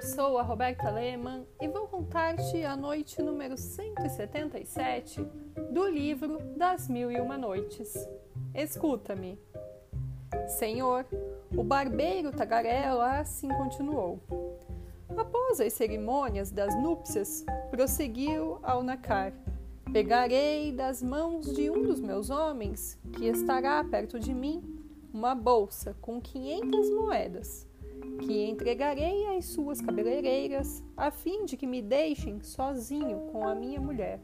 eu sou a Roberta Lehmann e vou contar-te a noite número 177 do livro Das Mil e Uma Noites. Escuta-me. Senhor, o barbeiro tagarela assim continuou. Após as cerimônias das núpcias, prosseguiu ao nacar. Pegarei das mãos de um dos meus homens, que estará perto de mim, uma bolsa com quinhentas moedas que entregarei às suas cabeleireiras, a fim de que me deixem sozinho com a minha mulher.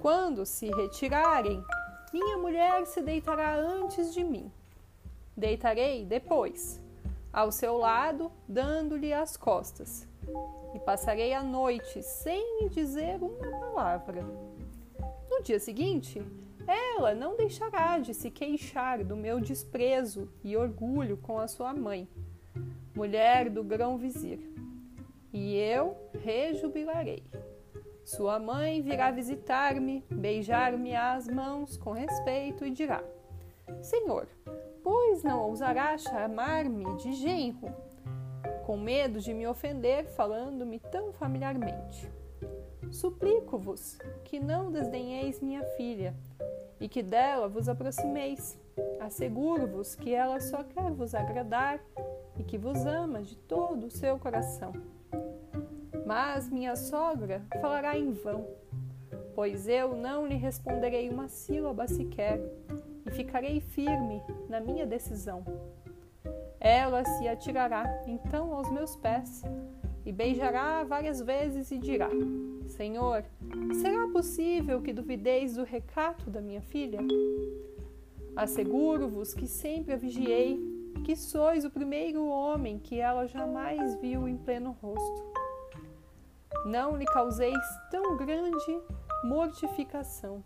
Quando se retirarem, minha mulher se deitará antes de mim. Deitarei depois, ao seu lado, dando-lhe as costas, e passarei a noite sem lhe dizer uma palavra. No dia seguinte, ela não deixará de se queixar do meu desprezo e orgulho com a sua mãe mulher do grão-vizir, e eu rejubilarei. Sua mãe virá visitar-me, beijar-me as mãos com respeito e dirá: Senhor, pois não ousará chamar-me de genro, com medo de me ofender falando-me tão familiarmente. Suplico-vos que não desdenheis minha filha e que dela vos aproximeis. Asseguro-vos que ela só quer vos agradar e que vos ama de todo o seu coração. Mas minha sogra falará em vão, pois eu não lhe responderei uma sílaba sequer e ficarei firme na minha decisão. Ela se atirará então aos meus pés e beijará várias vezes e dirá: Senhor, será possível que duvideis do recato da minha filha? Asseguro-vos que sempre a vigiei que sois o primeiro homem que ela jamais viu em pleno rosto. Não lhe causeis tão grande mortificação.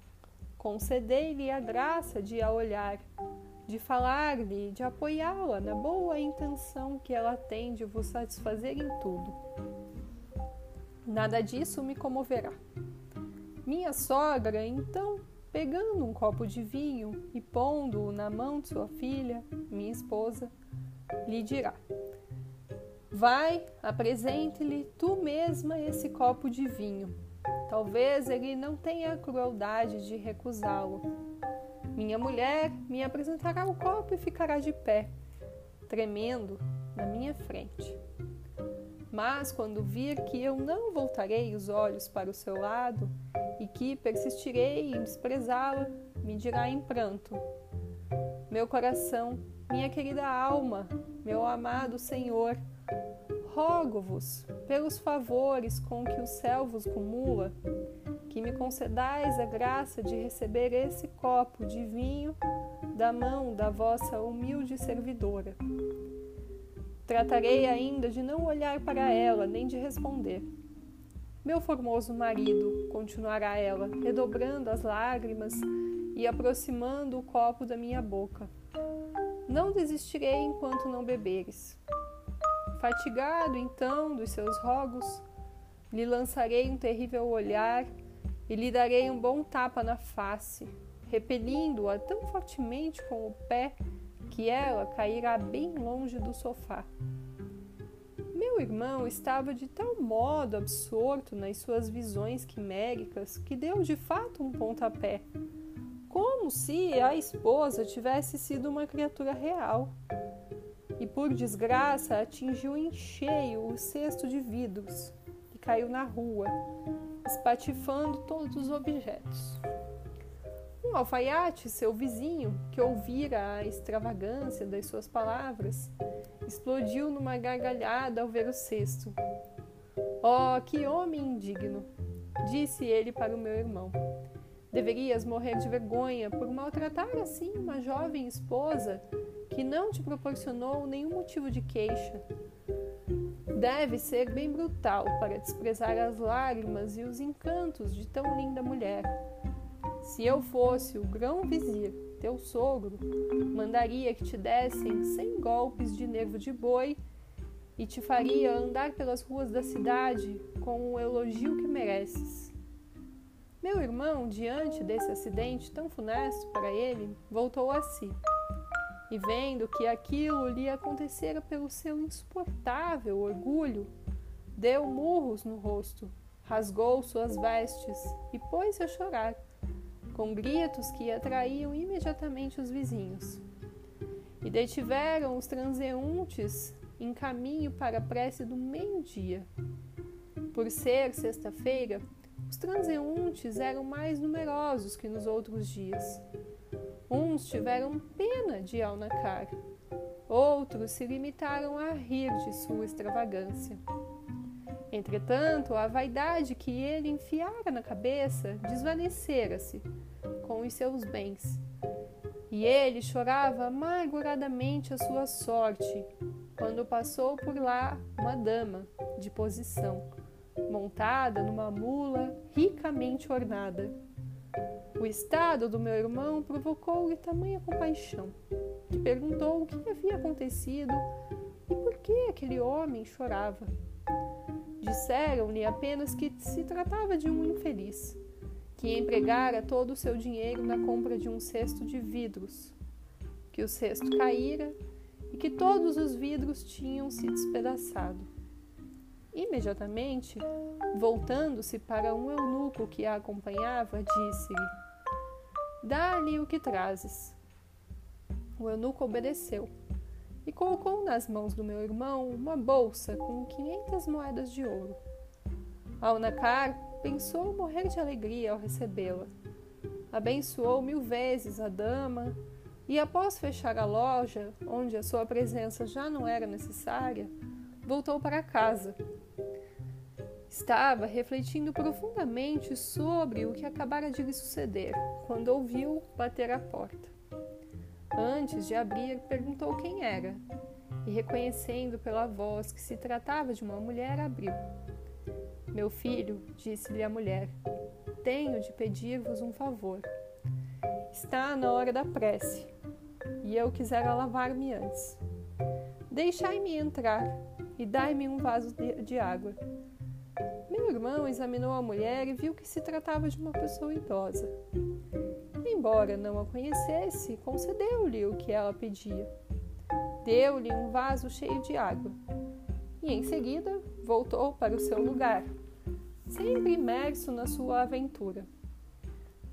Concedei-lhe a graça de a olhar, de falar-lhe, de apoiá-la na boa intenção que ela tem de vos satisfazer em tudo. Nada disso me comoverá. Minha sogra, então, pegando um copo de vinho e pondo-o na mão de sua filha, minha esposa, lhe dirá: Vai, apresente-lhe tu mesma esse copo de vinho. Talvez ele não tenha a crueldade de recusá-lo. Minha mulher me apresentará o copo e ficará de pé, tremendo, na minha frente. Mas quando vir que eu não voltarei os olhos para o seu lado e que persistirei em desprezá-la, me dirá em pranto: Meu coração, minha querida alma, meu amado Senhor, rogo-vos, pelos favores com que o céu vos cumula, que me concedais a graça de receber esse copo de vinho da mão da vossa humilde servidora Tratarei ainda de não olhar para ela, nem de responder. Meu formoso marido, continuará ela, redobrando as lágrimas e aproximando o copo da minha boca. Não desistirei enquanto não beberes. Fatigado então dos seus rogos, lhe lançarei um terrível olhar e lhe darei um bom tapa na face, repelindo-a tão fortemente com o pé que ela cairá bem longe do sofá. Meu irmão estava de tal modo absorto nas suas visões quiméricas que deu de fato um pontapé, como se a esposa tivesse sido uma criatura real. E por desgraça atingiu em cheio o cesto de vidros e caiu na rua, espatifando todos os objetos. Um alfaiate, seu vizinho, que ouvira a extravagância das suas palavras, explodiu numa gargalhada ao ver o cesto. Oh, que homem indigno! disse ele para o meu irmão. Deverias morrer de vergonha por maltratar assim uma jovem esposa que não te proporcionou nenhum motivo de queixa. Deve ser bem brutal para desprezar as lágrimas e os encantos de tão linda mulher. Se eu fosse o grão-vizir, teu sogro, mandaria que te dessem cem golpes de nervo de boi e te faria andar pelas ruas da cidade com o elogio que mereces. Meu irmão, diante desse acidente tão funesto para ele, voltou a si. E vendo que aquilo lhe acontecera pelo seu insuportável orgulho, deu murros no rosto, rasgou suas vestes e pôs-se a chorar, com gritos que atraíam imediatamente os vizinhos. E detiveram os transeuntes em caminho para a prece do meio-dia. Por ser sexta-feira, os transeuntes eram mais numerosos que nos outros dias. Uns tiveram pena de Alnacar, outros se limitaram a rir de sua extravagância. Entretanto, a vaidade que ele enfiara na cabeça desvanecera-se com os seus bens, e ele chorava amarguradamente a sua sorte quando passou por lá uma dama de posição, montada numa mula ricamente ornada. O estado do meu irmão provocou-lhe tamanha compaixão, que perguntou o que havia acontecido e por que aquele homem chorava. Disseram-lhe apenas que se tratava de um infeliz, que empregara todo o seu dinheiro na compra de um cesto de vidros, que o cesto caíra e que todos os vidros tinham se despedaçado. Imediatamente, voltando-se para um eunuco que a acompanhava, disse-lhe: Dá-lhe o que trazes. O eunuco obedeceu e colocou nas mãos do meu irmão uma bolsa com quinhentas moedas de ouro. Alnacar pensou morrer de alegria ao recebê-la. Abençoou mil vezes a dama e, após fechar a loja, onde a sua presença já não era necessária, voltou para casa. Estava refletindo profundamente sobre o que acabara de lhe suceder quando ouviu bater à porta. Antes de abrir, perguntou quem era e, reconhecendo pela voz que se tratava de uma mulher, abriu. Meu filho, disse-lhe a mulher, tenho de pedir-vos um favor. Está na hora da prece e eu quisera lavar-me antes. Deixai-me entrar e dai-me um vaso de, de água. Meu irmão examinou a mulher e viu que se tratava de uma pessoa idosa. Embora não a conhecesse, concedeu-lhe o que ela pedia. Deu-lhe um vaso cheio de água e, em seguida, voltou para o seu lugar, sempre imerso na sua aventura.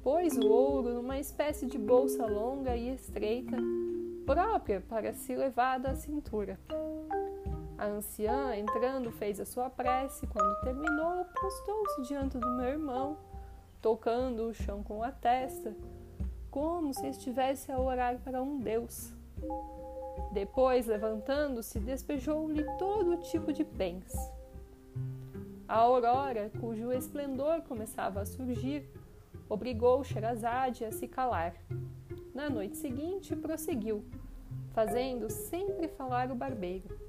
Pôs o ouro numa espécie de bolsa longa e estreita, própria para se levar da cintura. A anciã, entrando, fez a sua prece. Quando terminou, postou-se diante do meu irmão, tocando o chão com a testa, como se estivesse a orar para um Deus. Depois, levantando-se, despejou-lhe todo tipo de bens. A aurora, cujo esplendor começava a surgir, obrigou Sherazade a se calar. Na noite seguinte, prosseguiu, fazendo sempre falar o barbeiro.